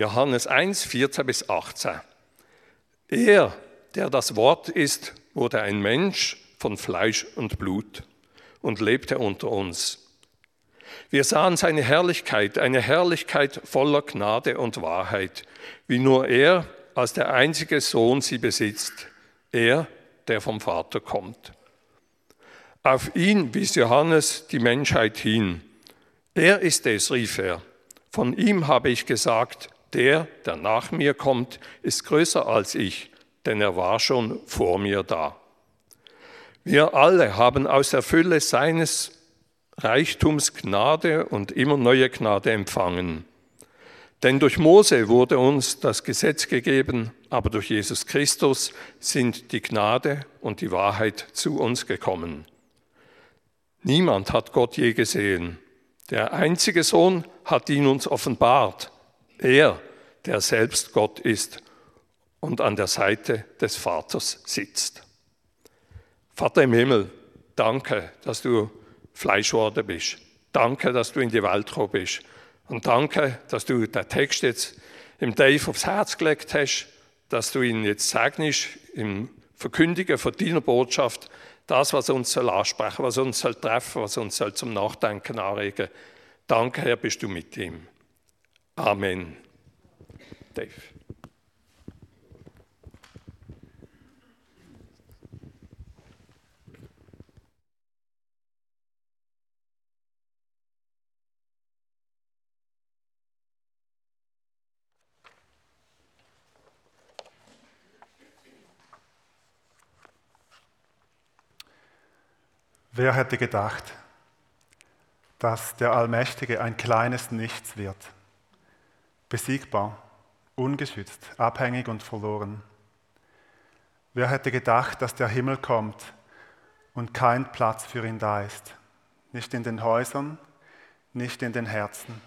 Johannes 1, 14 bis 18. Er, der das Wort ist, wurde ein Mensch von Fleisch und Blut und lebte unter uns. Wir sahen seine Herrlichkeit, eine Herrlichkeit voller Gnade und Wahrheit, wie nur er als der einzige Sohn sie besitzt, er, der vom Vater kommt. Auf ihn wies Johannes die Menschheit hin. Er ist es, rief er. Von ihm habe ich gesagt, der, der nach mir kommt, ist größer als ich, denn er war schon vor mir da. Wir alle haben aus der Fülle seines Reichtums Gnade und immer neue Gnade empfangen. Denn durch Mose wurde uns das Gesetz gegeben, aber durch Jesus Christus sind die Gnade und die Wahrheit zu uns gekommen. Niemand hat Gott je gesehen. Der einzige Sohn hat ihn uns offenbart. Er, der selbst Gott ist und an der Seite des Vaters sitzt. Vater im Himmel, danke, dass du Fleisch geworden bist. Danke, dass du in die Welt gekommen bist. Und danke, dass du den Text jetzt im Dave aufs Herz gelegt hast, dass du ihn jetzt segnest im Verkündigen von deiner Botschaft, das, was uns soll ansprechen, was uns soll treffen, was uns soll zum Nachdenken anregen. Danke, Herr, bist du mit ihm. Amen. Dave. Wer hätte gedacht, dass der Allmächtige ein kleines Nichts wird? Besiegbar, ungeschützt, abhängig und verloren. Wer hätte gedacht, dass der Himmel kommt und kein Platz für ihn da ist? Nicht in den Häusern, nicht in den Herzen.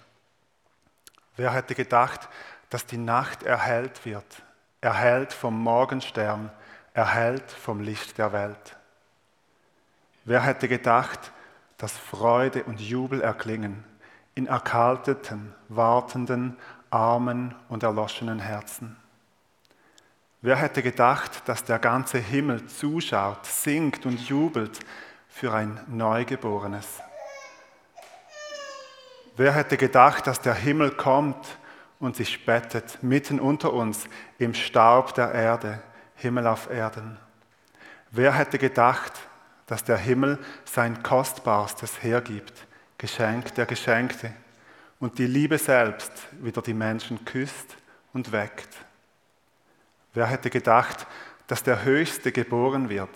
Wer hätte gedacht, dass die Nacht erhellt wird, erhellt vom Morgenstern, erhellt vom Licht der Welt? Wer hätte gedacht, dass Freude und Jubel erklingen in erkalteten, wartenden, armen und erloschenen Herzen? Wer hätte gedacht, dass der ganze Himmel zuschaut, singt und jubelt für ein Neugeborenes? Wer hätte gedacht, dass der Himmel kommt und sich bettet mitten unter uns im Staub der Erde, Himmel auf Erden? Wer hätte gedacht, dass der Himmel sein Kostbarstes hergibt, Geschenk der Geschenkte, und die Liebe selbst wieder die Menschen küsst und weckt. Wer hätte gedacht, dass der Höchste geboren wird,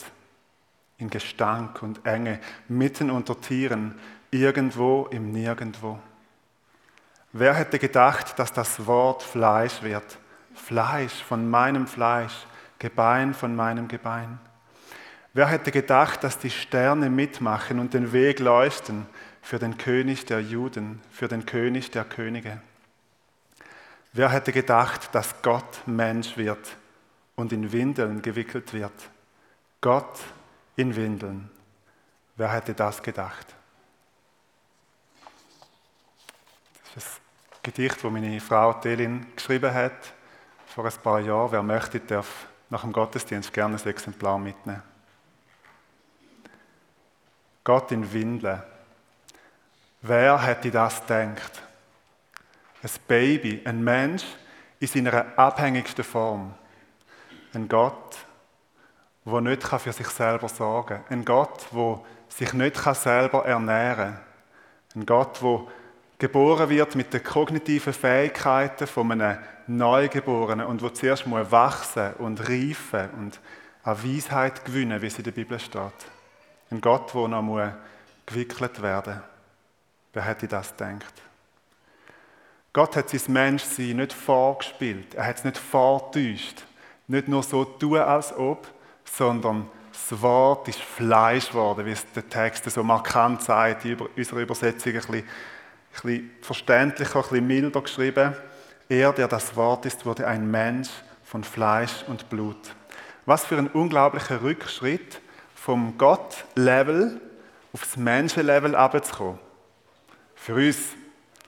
in Gestank und Enge, mitten unter Tieren, irgendwo im Nirgendwo? Wer hätte gedacht, dass das Wort Fleisch wird, Fleisch von meinem Fleisch, Gebein von meinem Gebein? Wer hätte gedacht, dass die Sterne mitmachen und den Weg leuchten für den König der Juden, für den König der Könige? Wer hätte gedacht, dass Gott Mensch wird und in Windeln gewickelt wird? Gott in Windeln. Wer hätte das gedacht? Das ist ein Gedicht, das meine Frau Telin geschrieben hat vor ein paar Jahren. Wer möchte, darf nach dem Gottesdienst gerne ein Exemplar mitnehmen. Gott in Windeln. Wer hätte das gedacht? Ein Baby, ein Mensch in seiner abhängigsten Form. Ein Gott, der nicht für sich selber sorgen kann. Ein Gott, der sich nicht selber ernähren kann. Ein Gott, der geboren wird mit den kognitiven Fähigkeiten von einem Neugeborenen und wo zuerst wachsen und reifen und an Weisheit gewinnen, wie es in der Bibel steht. Ein Gott, der noch gewickelt werden muss. Wer hätte das gedacht? Gott hat sein Menschsein nicht vorgespielt. Er hat es nicht vortäuscht. Nicht nur so tun, als ob, sondern das Wort ist Fleisch geworden, wie es der Text so markant sagt, in unserer Übersetzung ein bisschen, ein bisschen verständlicher, ein bisschen milder geschrieben. Er, der das Wort ist, wurde ein Mensch von Fleisch und Blut. Was für ein unglaublicher Rückschritt vom Gott-Level aufs Menschen-Level abzukommen. Für uns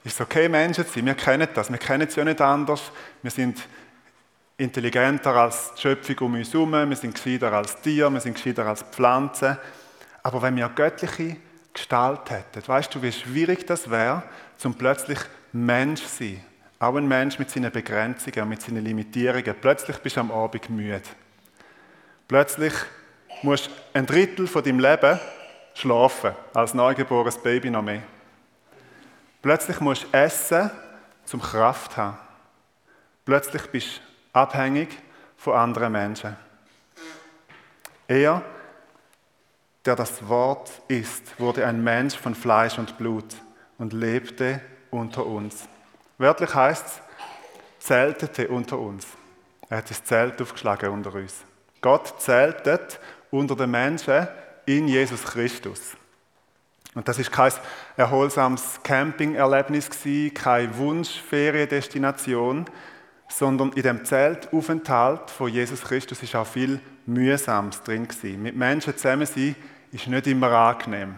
Ist es okay, Menschen zu sein? Wir kennen das. Wir kennen es ja nicht anders. Wir sind intelligenter als die Schöpfung um uns herum. Wir sind gescheiter als Tiere. Wir sind gescheiter als Pflanzen. Aber wenn wir göttliche Gestalt hätten, weißt du, wie schwierig das wäre, zum plötzlich Mensch zu sein. Auch ein Mensch mit seinen Begrenzungen, mit seinen Limitierungen. Plötzlich bist du am Abend müde. Plötzlich musst du ein Drittel von deinem Leben schlafen, als neugeborenes Baby noch mehr. Plötzlich musst du essen, zum Kraft haben. Plötzlich bist du abhängig von anderen Menschen. Er, der das Wort ist, wurde ein Mensch von Fleisch und Blut und lebte unter uns. Wörtlich heißt es, zeltete unter uns. Er hat das Zelt aufgeschlagen unter uns. Gott zeltet unter den Menschen in Jesus Christus. Und das ist kein erholsames Campingerlebnis keine Wunschferiendestination, sondern in dem Zeltaufenthalt von Jesus Christus ist auch viel Mühsames drin gewesen. Mit Menschen zusammen sein ist nicht immer angenehm.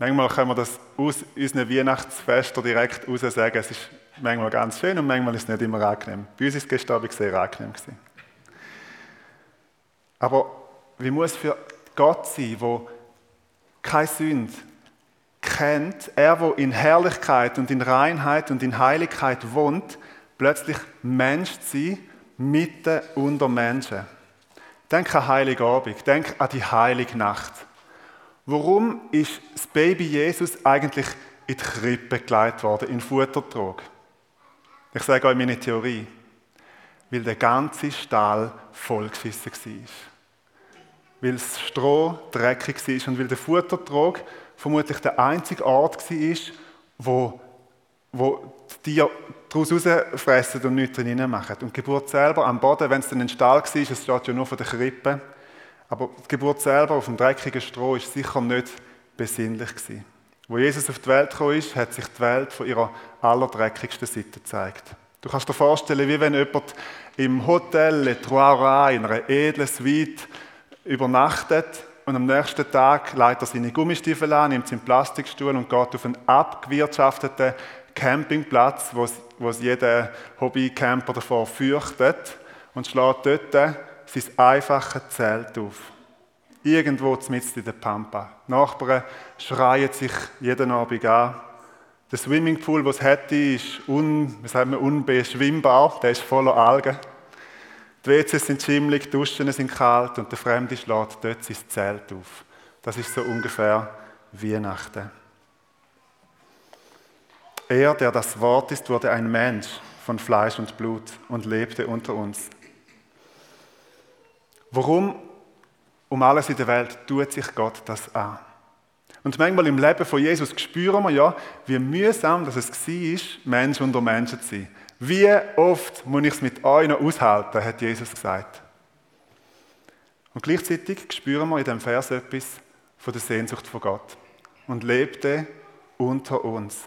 Manchmal können wir das aus unseren Weihnachtsfesten direkt raus sagen. Es ist manchmal ganz schön und manchmal ist es nicht immer angenehm. Bei uns ist es gestern sehr angenehm gewesen. Aber wie muss es für Gott sein, wo keine Sünde kennt, er, wo in Herrlichkeit und in Reinheit und in Heiligkeit wohnt, plötzlich Mensch zu sein, mitten unter Menschen. Denk an Heiligabend, denk an die Heilige Nacht. Warum ist das Baby Jesus eigentlich in die Krippe geleitet worden, in Futtertrog? Ich sage euch meine Theorie. Weil der ganze Stall vollgeschissen war. Weil das Stroh dreckig war und weil der Futtertrog vermutlich der einzige Ort war, wo, wo die Tiere daraus rausfressen und nichts drin machen. Und die Geburt selber am Boden, wenn es dann ein Stall war, es steht ja nur von der Krippe, aber die Geburt selber auf dem dreckigen Stroh ist sicher nicht besinnlich gewesen. Wo Jesus auf die Welt ist, hat sich die Welt von ihrer allerdreckigsten Seite gezeigt. Du kannst dir vorstellen, wie wenn jemand im Hotel Le Trois in einer edlen Suite übernachtet und am nächsten Tag leitet er seine Gummistiefel an, nimmt seinen Plastikstuhl und geht auf einen abgewirtschafteten Campingplatz, wo es jeder Hobbycamper davor fürchtet und schlägt dort sein einfaches Zelt auf. Irgendwo mitten in der Pampa. Die Nachbarn schreien sich jeden Abend an. Der Swimmingpool, den es hätte, ist un, unbeschwimmbar. Der ist voller Algen. Die WCs sind schimmlig, die Duschen sind kalt und der Fremde schlägt dort sein Zelt auf. Das ist so ungefähr Weihnachten. Er, der das Wort ist, wurde ein Mensch von Fleisch und Blut und lebte unter uns. Warum um alles in der Welt tut sich Gott das an? Und manchmal im Leben von Jesus spüren wir ja, wie mühsam dass es war, Mensch unter Menschen zu sein. Wie oft muss ich es mit euch noch aushalten, hat Jesus gesagt. Und gleichzeitig spüren wir in dem Vers etwas von der Sehnsucht von Gott. Und lebte unter uns.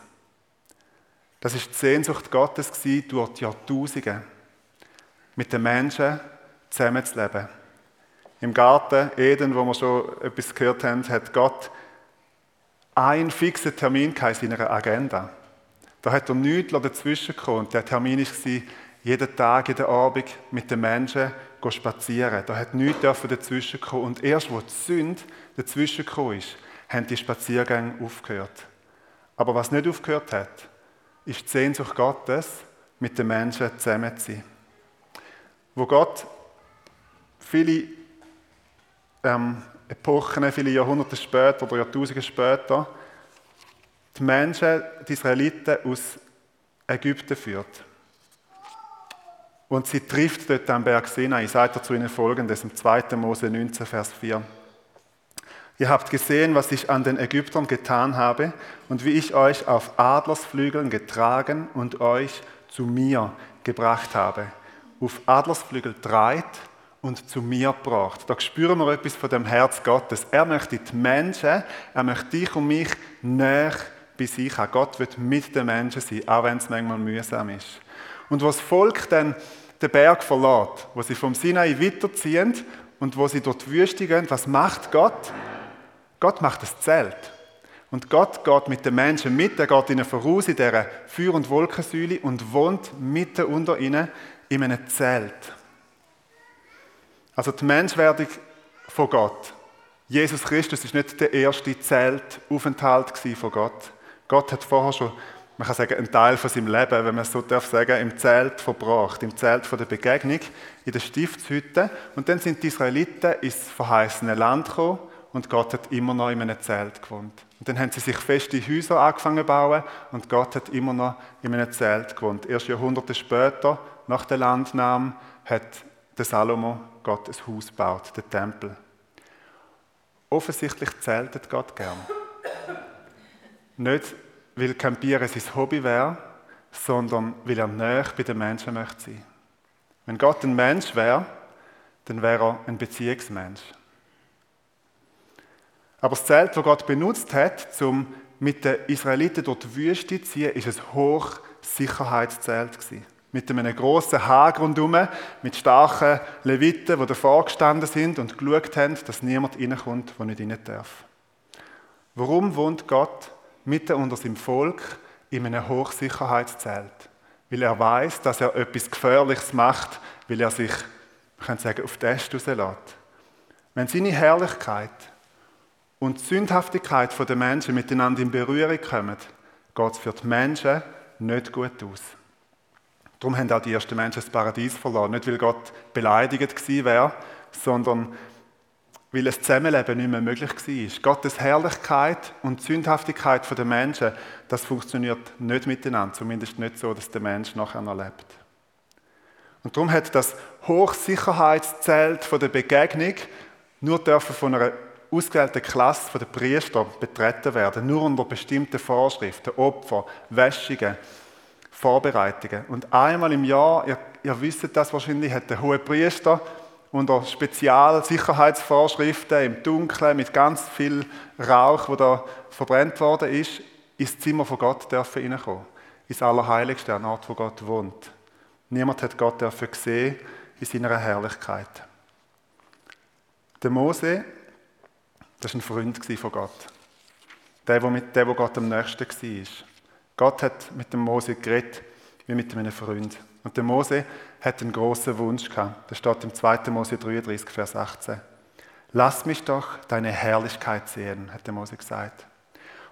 Das ist die Sehnsucht Gottes durch die Jahrtausende, mit den Menschen zusammenzuleben. Im Garten Eden, wo wir schon etwas gehört haben, hat Gott einen fixen Termin in seiner Agenda. Da hat er nichts dazwischen gekommen. Der Termin war, jeden Tag, jeden Abend mit den Menschen spazieren. Da hat nichts dazwischen kommen. Und erst, wo die Sünde dazwischen gekommen ist, haben die Spaziergänge aufgehört. Aber was nicht aufgehört hat, ist die Sehnsucht Gottes, mit den Menschen zusammen zu sein. Wo Gott viele ähm, Epochen, viele Jahrhunderte später oder Jahrtausende später, die Menschen, die Israeliten aus Ägypten führt. Und sie trifft dort am Berg Sinai. Ich sage dazu ihnen folgendes, im 2. Mose 19, Vers 4. Ihr habt gesehen, was ich an den Ägyptern getan habe und wie ich euch auf Adlersflügeln getragen und euch zu mir gebracht habe. Auf Adlersflügel dreit und zu mir gebracht. Da spüren wir etwas von dem Herz Gottes. Er möchte die Menschen, er möchte dich und mich näher bei sich haben. Gott wird mit den Menschen sein, auch wenn es manchmal mühsam ist. Und was das Volk dann den Berg verlässt, wo sie vom Sinai weiterziehen und wo sie die Wüste gehen, was macht Gott? Gott macht das Zelt. Und Gott geht mit den Menschen mit, er geht ihnen voraus in dieser Feuer- und Wolkensäule und wohnt mitten unter ihnen in einem Zelt. Also die Menschwerdung von Gott. Jesus Christus ist nicht der erste Zeltaufenthalt von Gott. Gott hat vorher schon, man kann sagen, einen Teil von seinem Leben, wenn man es so darf sagen, im Zelt verbracht, im Zelt von der Begegnung, in der Stiftshütte. Und dann sind die Israeliten ins verheißene Land gekommen und Gott hat immer noch in einem Zelt gewohnt. Und dann haben sie sich feste Häuser angefangen zu bauen und Gott hat immer noch in einem Zelt gewohnt. Erst Jahrhunderte später, nach der Landnahme, hat der Salomo Gott ein Haus gebaut, den Tempel. Offensichtlich zeltet Gott gern. Nicht, weil Campieren sein Hobby wäre, sondern weil er näher bei den Menschen möchte sein. Wenn Gott ein Mensch wäre, dann wäre er ein Beziehungsmensch. Aber das Zelt, das Gott benutzt hat, um mit den Israeliten durch die Wüste zu ziehen, ist ein Hochsicherheitszelt Mit einem grossen Hag rundherum, mit starken Leviten, die davor gestanden sind und geschaut haben, dass niemand reinkommt, der nicht rein darf. Warum wohnt Gott mitten unter seinem Volk in einem Hochsicherheitszelt? Weil er weiß, dass er etwas Gefährliches macht, weil er sich, man könnte sagen, auf die Äste rauslässt. Wenn seine Herrlichkeit und die Sündhaftigkeit der Menschen miteinander in Berührung kommen, geht es für die Menschen nicht gut aus. Darum haben auch die ersten Menschen das Paradies verloren. Nicht, weil Gott beleidigt gewesen wäre, sondern weil ein Zusammenleben nicht mehr möglich war. Gottes Herrlichkeit und die Sündhaftigkeit der Menschen, das funktioniert nicht miteinander. Zumindest nicht so, dass der Mensch nachher noch lebt. Und darum hat das Hochsicherheitszelt der Begegnung nur dürfen von einer ausgewählte Klasse der Priester betreten werden, nur unter bestimmten Vorschriften, Opfer, Wäschungen, Vorbereitungen. Und einmal im Jahr, ihr, ihr wisst das wahrscheinlich, hat der hohe Priester unter Spezialsicherheitsvorschriften im Dunkeln mit ganz viel Rauch, wo da verbrennt worden ist, ins Zimmer von Gott dürfen hineinkommen. Ins Allerheiligste, an Ort, wo Gott wohnt. Niemand hat Gott dürfen sehen in seiner Herrlichkeit. Der Mose das war ein Freund von Gott. Der, der, mit, der, der Gott am nächsten war. Gott hat mit dem Mose geredet, wie mit einem Freund. Und der Mose hat einen großen Wunsch gehabt. Das steht im 2. Mose 33, Vers 18. Lass mich doch deine Herrlichkeit sehen, hat der Mose gesagt.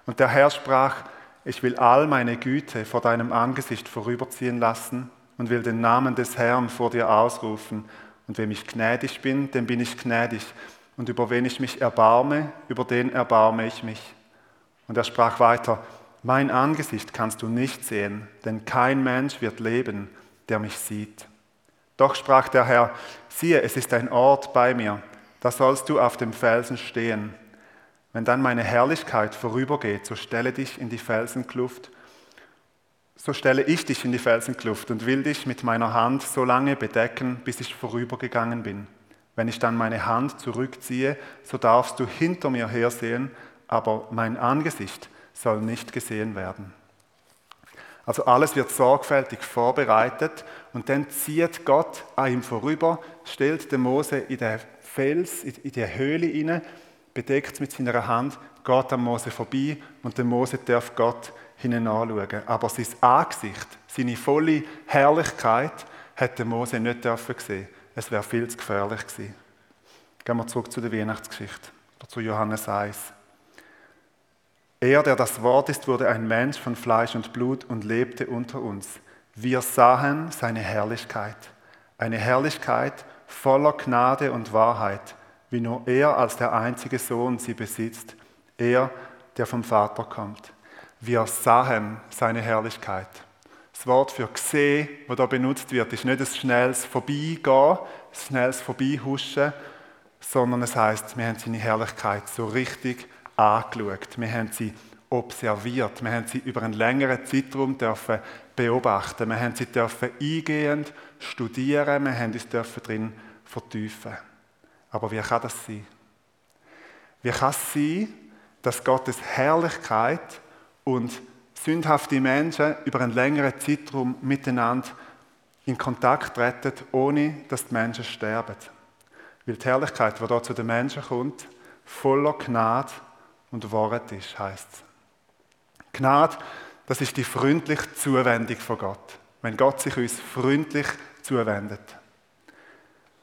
Und der Herr sprach, ich will all meine Güte vor deinem Angesicht vorüberziehen lassen und will den Namen des Herrn vor dir ausrufen. Und wenn ich gnädig bin, dann bin ich gnädig und über wen ich mich erbarme, über den erbarme ich mich. Und er sprach weiter, mein Angesicht kannst du nicht sehen, denn kein Mensch wird leben, der mich sieht. Doch sprach der Herr, siehe, es ist ein Ort bei mir, da sollst du auf dem Felsen stehen. Wenn dann meine Herrlichkeit vorübergeht, so stelle dich in die Felsenkluft, so stelle ich dich in die Felsenkluft und will dich mit meiner Hand so lange bedecken, bis ich vorübergegangen bin. Wenn ich dann meine Hand zurückziehe, so darfst du hinter mir hersehen, aber mein Angesicht soll nicht gesehen werden. Also alles wird sorgfältig vorbereitet und dann zieht Gott an ihm vorüber, stellt den Mose in den Fels, in die Höhle inne, bedeckt es mit seiner Hand, geht am Mose vorbei und der Mose darf Gott hineinschauen. Aber sein Angesicht, seine volle Herrlichkeit, hat der Mose nicht dürfen sehen. Es wäre viel zu gefährlich gewesen. Gehen wir zurück zu der Weihnachtsgeschichte, zu Johannes 1. Er, der das Wort ist, wurde ein Mensch von Fleisch und Blut und lebte unter uns. Wir sahen seine Herrlichkeit, eine Herrlichkeit voller Gnade und Wahrheit, wie nur er als der einzige Sohn sie besitzt, er, der vom Vater kommt. Wir sahen seine Herrlichkeit. Das Wort für gesehen, das da benutzt wird, ist nicht ein schnelles Vorbeigehen, ein schnelles Vorbeihuschen, sondern es heißt, wir haben seine Herrlichkeit so richtig angeschaut. Wir haben sie observiert. Wir haben sie über einen längeren Zeitraum dürfen beobachten. Wir haben sie dürfen eingehend studieren. Wir haben uns dürfen drin vertiefen. Aber wie kann das sein? Wie kann es sein, dass Gottes Herrlichkeit und sündhafte Menschen über einen längeren Zeitraum miteinander in Kontakt treten, ohne dass die Menschen sterben. Weil die Herrlichkeit, die dort zu den Menschen kommt, voller Gnade und Wahrheit ist, heißt es. Gnade, das ist die freundliche Zuwendung von Gott. Wenn Gott sich uns freundlich zuwendet.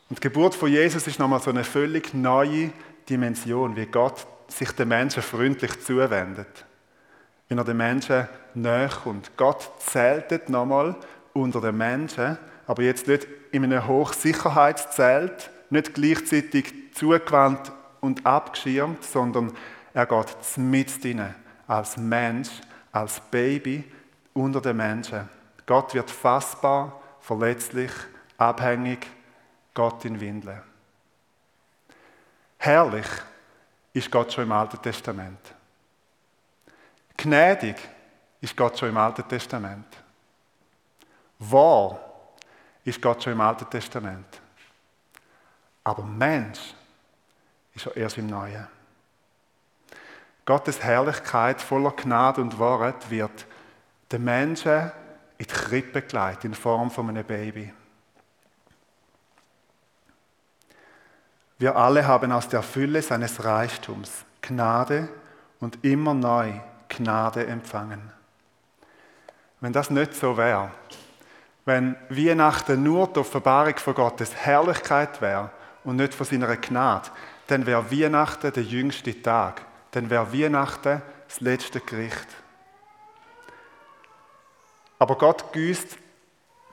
Und die Geburt von Jesus ist nochmal so eine völlig neue Dimension, wie Gott sich den Menschen freundlich zuwendet. Wenn er den Menschen näher kommt. Gott zeltet nochmal unter den Menschen, aber jetzt nicht in einem Hochsicherheitszelt, nicht gleichzeitig zugewandt und abgeschirmt, sondern er geht mit ihnen als Mensch, als Baby unter den Menschen. Gott wird fassbar, verletzlich, abhängig, Gott in Windeln. Herrlich ist Gott schon im Alten Testament. Gnädig ist Gott schon im Alten Testament. Wahr ist Gott schon im Alten Testament. Aber Mensch ist er erst im Neuen. Gottes Herrlichkeit voller Gnade und Wahrheit wird den Menschen in die Krippe gelegt in Form von einem Baby. Wir alle haben aus der Fülle seines Reichtums Gnade und immer neu Gnade empfangen. Wenn das nicht so wäre, wenn Weihnachten nur die Offenbarung von Gottes Herrlichkeit wäre und nicht von seiner Gnade, dann wäre Weihnachten der jüngste Tag. Dann wäre Weihnachten das letzte Gericht. Aber Gott güßt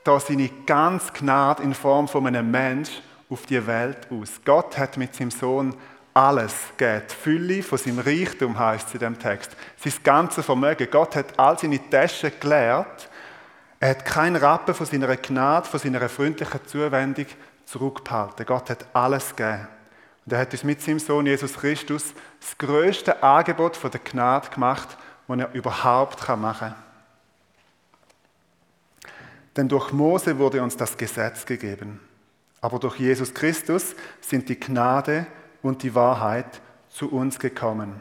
da seine ganz Gnade in Form von einem Mensch auf die Welt aus. Gott hat mit seinem Sohn alles gegeben. Die Fülle von seinem Reichtum heißt es in dem Text. Sein ganzes Vermögen. Gott hat all seine Taschen geleert. Er hat keinen Rappen von seiner Gnade, von seiner freundlichen Zuwendung zurückgehalten. Gott hat alles gegeben. Und er hat uns mit seinem Sohn Jesus Christus das größte Angebot von der Gnade gemacht, das er überhaupt machen kann. Denn durch Mose wurde uns das Gesetz gegeben. Aber durch Jesus Christus sind die Gnade und die Wahrheit zu uns gekommen.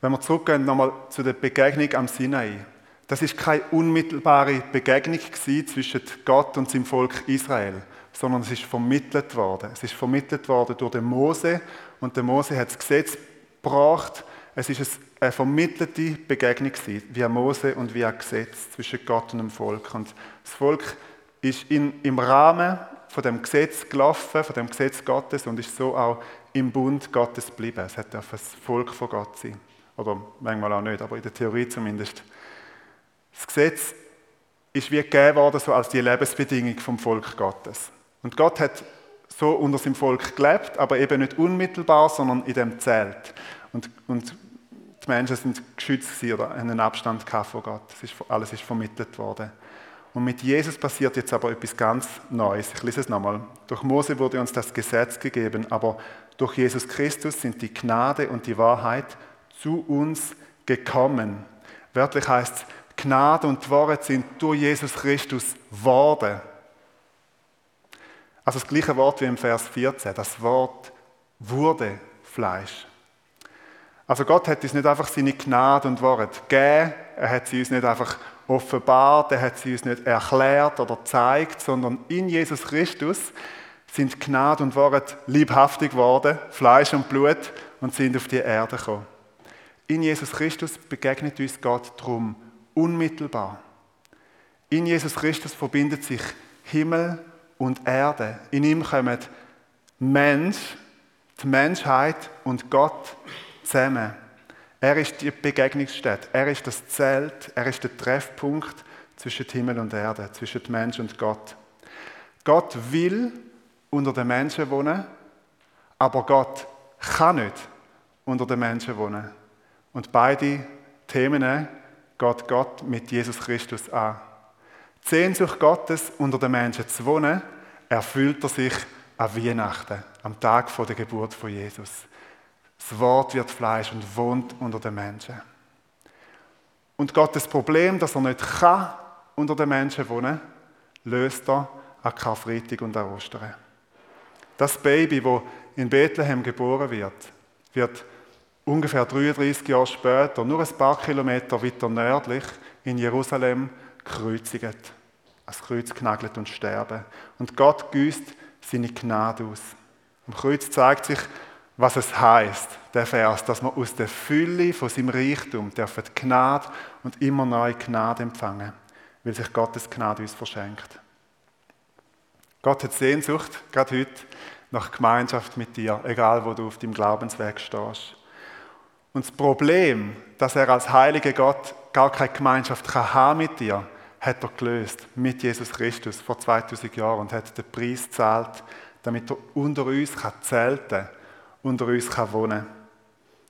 Wenn wir zurückgehen nochmal zu der Begegnung am Sinai. Das ist keine unmittelbare Begegnung zwischen Gott und seinem Volk Israel, sondern es ist vermittelt worden. Es ist vermittelt worden durch den Mose und der Mose hat das Gesetz gebracht. Es ist eine vermittelte Begegnung wie Mose und ein Gesetz zwischen Gott und dem Volk. Und das Volk ist in, im Rahmen von dem Gesetz gelaufen, von dem Gesetz Gottes und ist so auch im Bund Gottes geblieben. Es hat ein Volk von Gott sein. Oder manchmal auch nicht, aber in der Theorie zumindest. Das Gesetz ist wie gegeben worden, so als die Lebensbedingung vom Volk Gottes. Und Gott hat so unter seinem Volk gelebt, aber eben nicht unmittelbar, sondern in dem Zelt. Und, und die Menschen sind geschützt oder einen Abstand von Gott. Ist, alles ist vermittelt worden. Und mit Jesus passiert jetzt aber etwas ganz Neues. Ich lese es nochmal. Durch Mose wurde uns das Gesetz gegeben, aber durch Jesus Christus sind die Gnade und die Wahrheit zu uns gekommen. Wörtlich heißt es, Gnade und Wahrheit sind durch Jesus Christus worden. Also das gleiche Wort wie im Vers 14. Das Wort wurde Fleisch. Also Gott hat uns nicht einfach seine Gnade und Wahrheit gegeben, er hat sie uns nicht einfach offenbart, er hat sie uns nicht erklärt oder gezeigt, sondern in Jesus Christus sind Gnade und Wahrheit liebhaftig geworden, Fleisch und Blut, und sind auf die Erde gekommen. In Jesus Christus begegnet uns Gott drum unmittelbar. In Jesus Christus verbindet sich Himmel und Erde. In ihm kommen Mensch, die Menschheit und Gott zusammen. Er ist die Begegnungsstätte, er ist das Zelt, er ist der Treffpunkt zwischen Himmel und Erde, zwischen Mensch und Gott. Gott will unter den Menschen wohnen, aber Gott kann nicht unter den Menschen wohnen. Und beide Themen geht Gott mit Jesus Christus an. Die Sehnsucht Gottes, unter den Menschen zu wohnen, erfüllt er sich an Weihnachten, am Tag der Geburt von Jesus. Das Wort wird Fleisch und wohnt unter den Menschen. Und Gottes Problem, dass er nicht kann unter den Menschen wohnen, löst er an Karfreitag und an Ostern. Das Baby, das in Bethlehem geboren wird, wird ungefähr 33 Jahre später, nur ein paar Kilometer weiter nördlich, in Jerusalem gekreuzigt. Als Kreuz genagelt und sterben. Und Gott güßt seine Gnade aus. Am Kreuz zeigt sich was es heißt, der Vers, dass wir aus der Fülle von seinem Reichtum dürfen Gnade und immer neue Gnade empfangen, weil sich Gottes Gnade uns verschenkt. Gott hat Sehnsucht, gerade heute, nach Gemeinschaft mit dir, egal wo du auf deinem Glaubensweg stehst. Und das Problem, dass er als heiliger Gott gar keine Gemeinschaft kann haben mit dir, hat er gelöst mit Jesus Christus vor 2000 Jahren und hat den Preis gezahlt, damit er unter uns kann zelten unter uns kann wohnen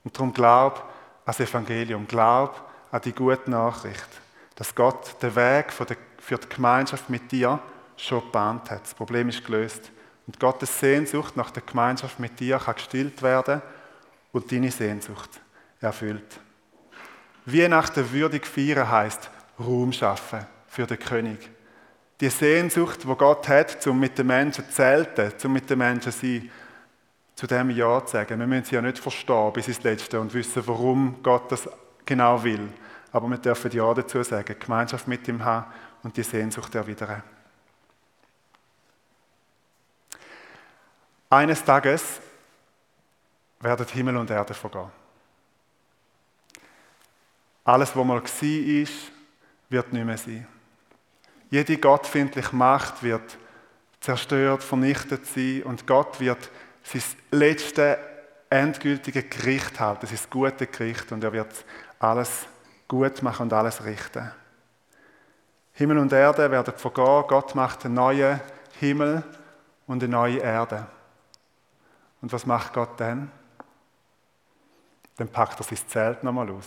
Und darum glaub an das Evangelium, glaub an die gute Nachricht, dass Gott den Weg für die Gemeinschaft mit dir schon gebahnt hat. Das Problem ist gelöst. Und Gottes Sehnsucht nach der Gemeinschaft mit dir kann gestillt werden und deine Sehnsucht erfüllt. Weihnachten würdig feiern heisst Raum schaffen für den König. Die Sehnsucht, wo Gott hat, um mit den Menschen zu zelten, um mit den Menschen zu sein, zu dem Ja zu sagen. Wir müssen sie ja nicht verstehen bis ins Letzte und wissen, warum Gott das genau will. Aber wir dürfen Ja dazu sagen, Gemeinschaft mit ihm haben und die Sehnsucht erwidern. Eines Tages werden Himmel und Erde vergehen. Alles, was mal war, wird nicht mehr sein. Jede gottfindliche Macht wird zerstört, vernichtet sein und Gott wird sein letzte endgültige Gericht halten, sein gute Gericht und er wird alles gut machen und alles richten. Himmel und Erde werden vergehen, Gott macht einen neuen Himmel und eine neue Erde. Und was macht Gott dann? Dann packt er sein Zelt nochmal aus.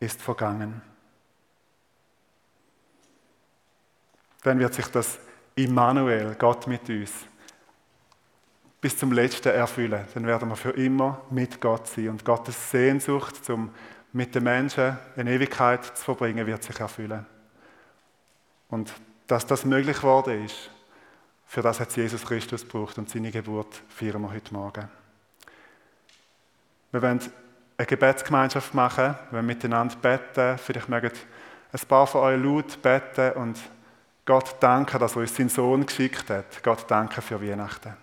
ist vergangen. Dann wird sich das Immanuel, Gott mit uns, bis zum Letzten erfüllen. Dann werden wir für immer mit Gott sein. Und Gottes Sehnsucht, um mit den Menschen eine Ewigkeit zu verbringen, wird sich erfüllen. Und dass das möglich geworden ist, für das hat Jesus Christus gebraucht und seine Geburt feiern wir heute Morgen. Wir wollen eine Gebetsgemeinschaft machen, wir wollen miteinander beten. Vielleicht mögen ein paar von euch laut beten und Gott danken, dass er uns seinen Sohn geschickt hat. Gott danke für Weihnachten.